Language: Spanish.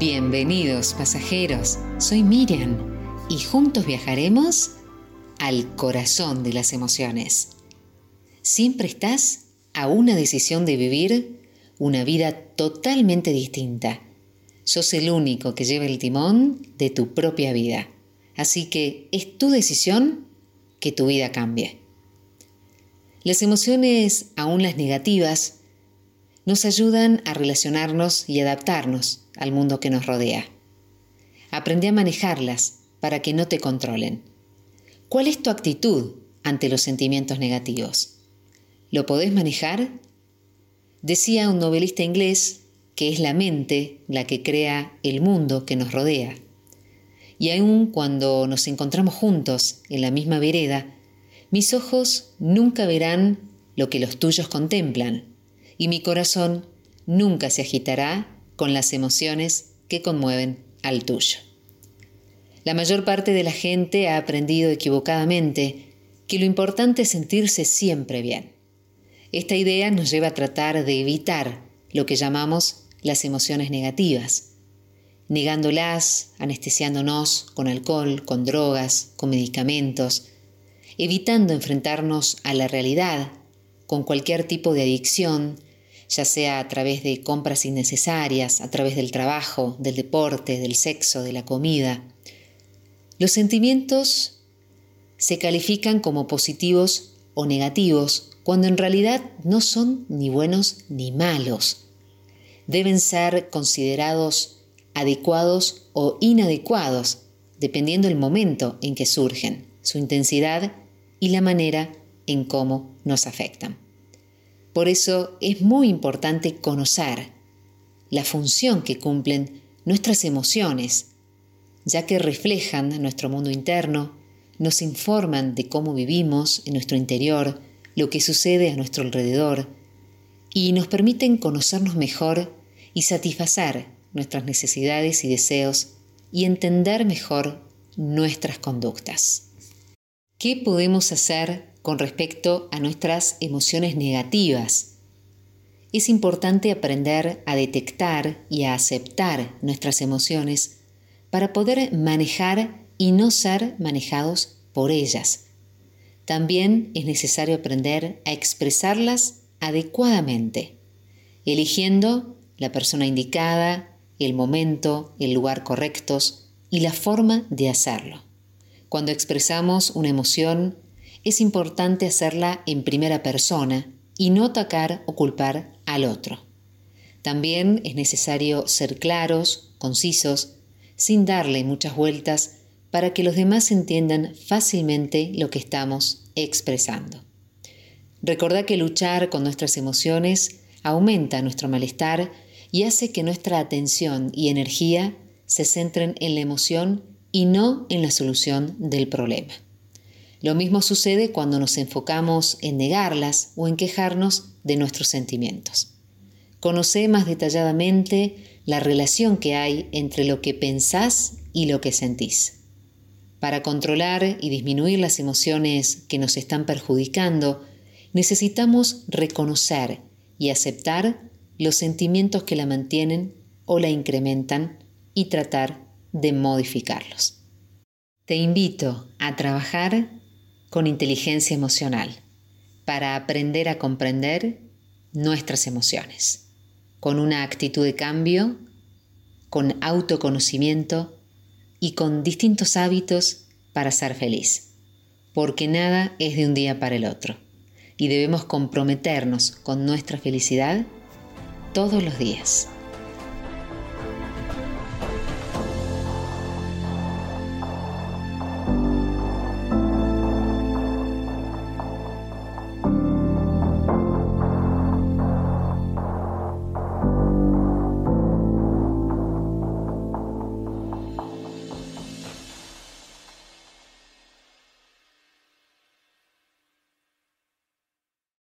Bienvenidos pasajeros, soy Miriam y juntos viajaremos al corazón de las emociones. Siempre estás a una decisión de vivir una vida totalmente distinta. Sos el único que lleva el timón de tu propia vida. Así que es tu decisión que tu vida cambie. Las emociones, aún las negativas, nos ayudan a relacionarnos y adaptarnos al mundo que nos rodea. Aprende a manejarlas para que no te controlen. ¿Cuál es tu actitud ante los sentimientos negativos? ¿Lo podés manejar? Decía un novelista inglés que es la mente la que crea el mundo que nos rodea. Y aun cuando nos encontramos juntos en la misma vereda, mis ojos nunca verán lo que los tuyos contemplan y mi corazón nunca se agitará con las emociones que conmueven al tuyo. La mayor parte de la gente ha aprendido equivocadamente que lo importante es sentirse siempre bien. Esta idea nos lleva a tratar de evitar lo que llamamos las emociones negativas, negándolas, anestesiándonos con alcohol, con drogas, con medicamentos, evitando enfrentarnos a la realidad con cualquier tipo de adicción, ya sea a través de compras innecesarias, a través del trabajo, del deporte, del sexo, de la comida. Los sentimientos se califican como positivos o negativos cuando en realidad no son ni buenos ni malos. Deben ser considerados adecuados o inadecuados, dependiendo del momento en que surgen, su intensidad y la manera en cómo nos afectan. Por eso es muy importante conocer la función que cumplen nuestras emociones, ya que reflejan nuestro mundo interno, nos informan de cómo vivimos en nuestro interior, lo que sucede a nuestro alrededor, y nos permiten conocernos mejor y satisfacer nuestras necesidades y deseos y entender mejor nuestras conductas. ¿Qué podemos hacer con respecto a nuestras emociones negativas. Es importante aprender a detectar y a aceptar nuestras emociones para poder manejar y no ser manejados por ellas. También es necesario aprender a expresarlas adecuadamente, eligiendo la persona indicada, el momento, el lugar correctos y la forma de hacerlo. Cuando expresamos una emoción, es importante hacerla en primera persona y no atacar o culpar al otro. También es necesario ser claros, concisos, sin darle muchas vueltas para que los demás entiendan fácilmente lo que estamos expresando. Recordá que luchar con nuestras emociones aumenta nuestro malestar y hace que nuestra atención y energía se centren en la emoción y no en la solución del problema. Lo mismo sucede cuando nos enfocamos en negarlas o en quejarnos de nuestros sentimientos. Conoce más detalladamente la relación que hay entre lo que pensás y lo que sentís. Para controlar y disminuir las emociones que nos están perjudicando, necesitamos reconocer y aceptar los sentimientos que la mantienen o la incrementan y tratar de modificarlos. Te invito a trabajar con inteligencia emocional para aprender a comprender nuestras emociones, con una actitud de cambio, con autoconocimiento y con distintos hábitos para ser feliz, porque nada es de un día para el otro y debemos comprometernos con nuestra felicidad todos los días.